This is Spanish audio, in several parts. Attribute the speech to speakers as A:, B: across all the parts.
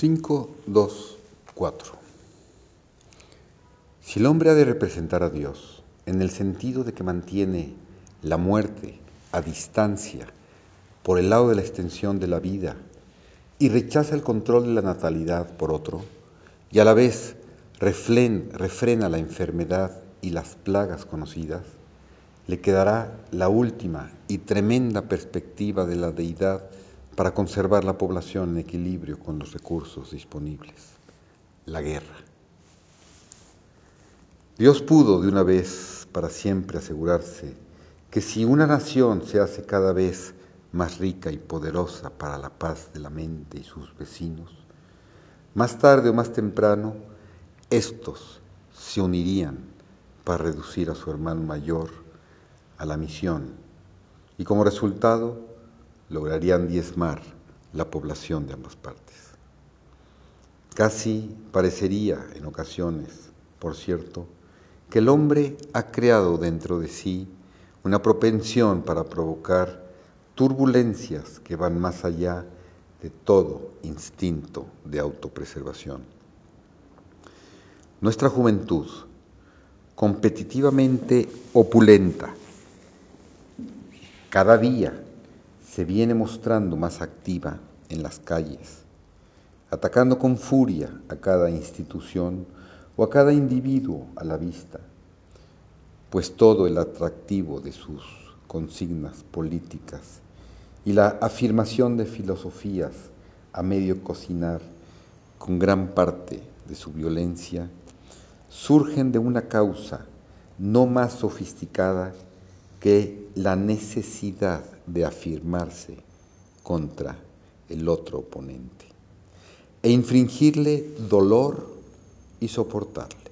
A: 5, 2, 4. Si el hombre ha de representar a Dios en el sentido de que mantiene la muerte a distancia por el lado de la extensión de la vida y rechaza el control de la natalidad por otro, y a la vez refrena la enfermedad y las plagas conocidas, le quedará la última y tremenda perspectiva de la deidad para conservar la población en equilibrio con los recursos disponibles, la guerra. Dios pudo de una vez para siempre asegurarse que si una nación se hace cada vez más rica y poderosa para la paz de la mente y sus vecinos, más tarde o más temprano, estos se unirían para reducir a su hermano mayor a la misión y como resultado lograrían diezmar la población de ambas partes. Casi parecería en ocasiones, por cierto, que el hombre ha creado dentro de sí una propensión para provocar turbulencias que van más allá de todo instinto de autopreservación. Nuestra juventud, competitivamente opulenta, cada día se viene mostrando más activa en las calles, atacando con furia a cada institución o a cada individuo a la vista, pues todo el atractivo de sus consignas políticas y la afirmación de filosofías a medio cocinar con gran parte de su violencia surgen de una causa no más sofisticada que la necesidad de afirmarse contra el otro oponente e infringirle dolor y soportarle.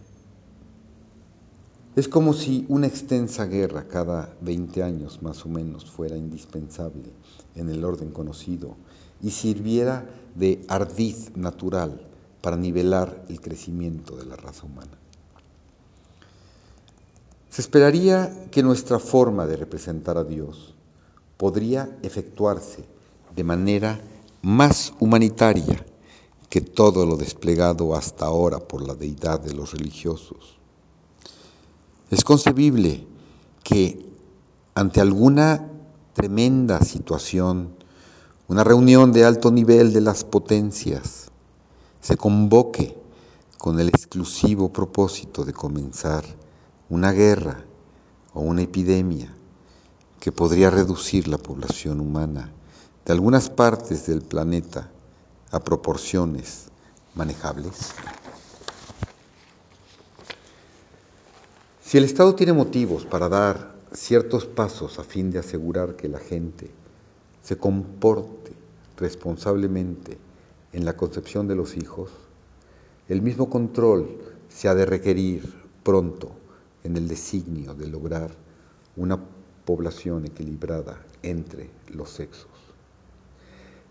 A: Es como si una extensa guerra cada 20 años más o menos fuera indispensable en el orden conocido y sirviera de ardiz natural para nivelar el crecimiento de la raza humana. Se esperaría que nuestra forma de representar a Dios podría efectuarse de manera más humanitaria que todo lo desplegado hasta ahora por la deidad de los religiosos. Es concebible que ante alguna tremenda situación, una reunión de alto nivel de las potencias se convoque con el exclusivo propósito de comenzar una guerra o una epidemia que podría reducir la población humana de algunas partes del planeta a proporciones manejables? Si el Estado tiene motivos para dar ciertos pasos a fin de asegurar que la gente se comporte responsablemente en la concepción de los hijos, el mismo control se ha de requerir pronto en el designio de lograr una población equilibrada entre los sexos.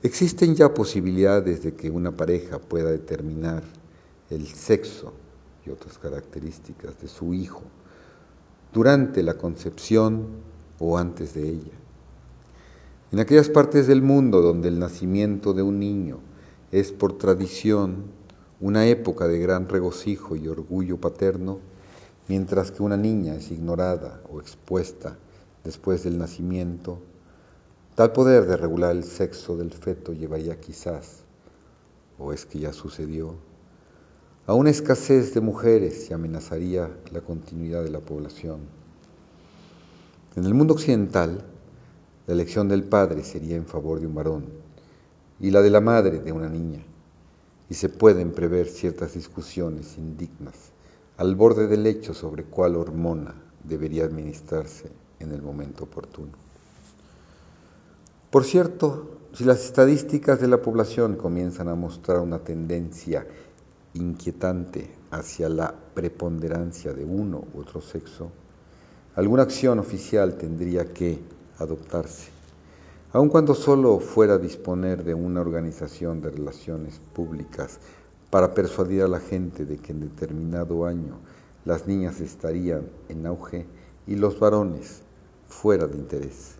A: Existen ya posibilidades de que una pareja pueda determinar el sexo y otras características de su hijo durante la concepción o antes de ella. En aquellas partes del mundo donde el nacimiento de un niño es por tradición una época de gran regocijo y orgullo paterno, mientras que una niña es ignorada o expuesta después del nacimiento, tal poder de regular el sexo del feto llevaría quizás, o es que ya sucedió, a una escasez de mujeres y amenazaría la continuidad de la población. En el mundo occidental, la elección del padre sería en favor de un varón y la de la madre de una niña, y se pueden prever ciertas discusiones indignas al borde del hecho sobre cuál hormona debería administrarse en el momento oportuno. Por cierto, si las estadísticas de la población comienzan a mostrar una tendencia inquietante hacia la preponderancia de uno u otro sexo, alguna acción oficial tendría que adoptarse, aun cuando solo fuera disponer de una organización de relaciones públicas para persuadir a la gente de que en determinado año las niñas estarían en auge y los varones fuera de interés.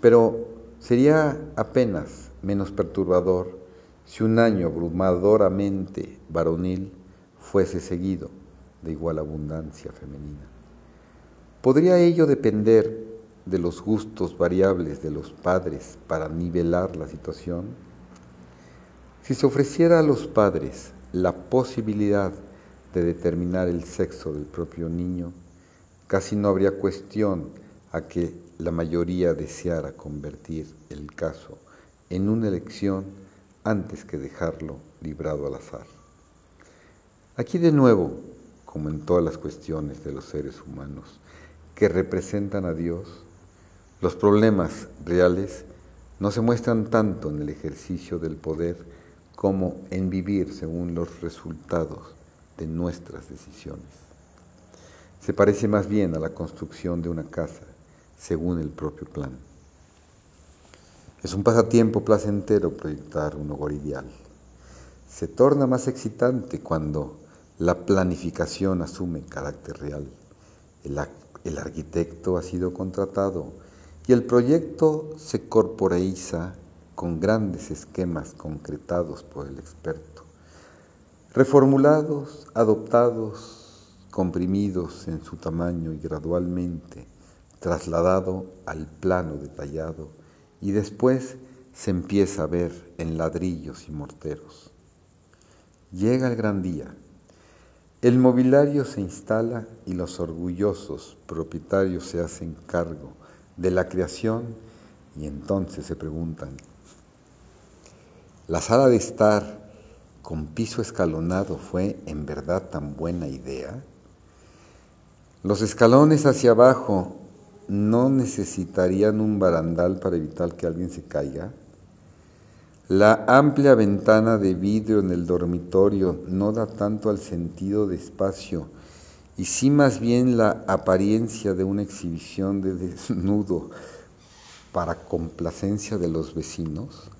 A: Pero sería apenas menos perturbador si un año abrumadoramente varonil fuese seguido de igual abundancia femenina. ¿Podría ello depender de los gustos variables de los padres para nivelar la situación? Si se ofreciera a los padres la posibilidad de determinar el sexo del propio niño, casi no habría cuestión a que la mayoría deseara convertir el caso en una elección antes que dejarlo librado al azar. Aquí de nuevo, como en todas las cuestiones de los seres humanos que representan a Dios, los problemas reales no se muestran tanto en el ejercicio del poder como en vivir según los resultados de nuestras decisiones. Se parece más bien a la construcción de una casa según el propio plan. Es un pasatiempo placentero proyectar un hogar ideal. Se torna más excitante cuando la planificación asume carácter real. El, arquitecto ha sido contratado y el proyecto se corporeiza con grandes esquemas concretados por el experto, reformulados, adoptados, comprimidos en su tamaño y gradualmente trasladado al plano detallado y después se empieza a ver en ladrillos y morteros. Llega el gran día. El mobiliario se instala y los orgullosos propietarios se hacen cargo de la creación y entonces se preguntan, ¿la sala de estar con piso escalonado fue en verdad tan buena idea? Los escalones hacia abajo no necesitarían un barandal para evitar que alguien se caiga. La amplia ventana de vidrio en el dormitorio no da tanto al sentido de espacio y sí más bien la apariencia de una exhibición de desnudo para complacencia de los vecinos.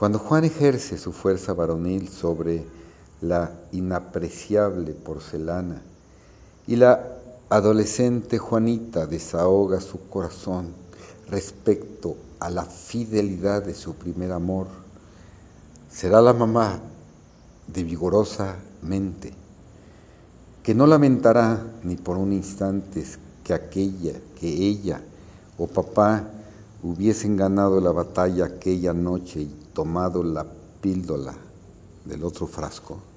A: Cuando Juan ejerce su fuerza varonil sobre la inapreciable porcelana y la adolescente Juanita desahoga su corazón respecto a la fidelidad de su primer amor. Será la mamá de vigorosa mente, que no lamentará ni por un instante que aquella, que ella o papá hubiesen ganado la batalla aquella noche y tomado la píldora del otro frasco.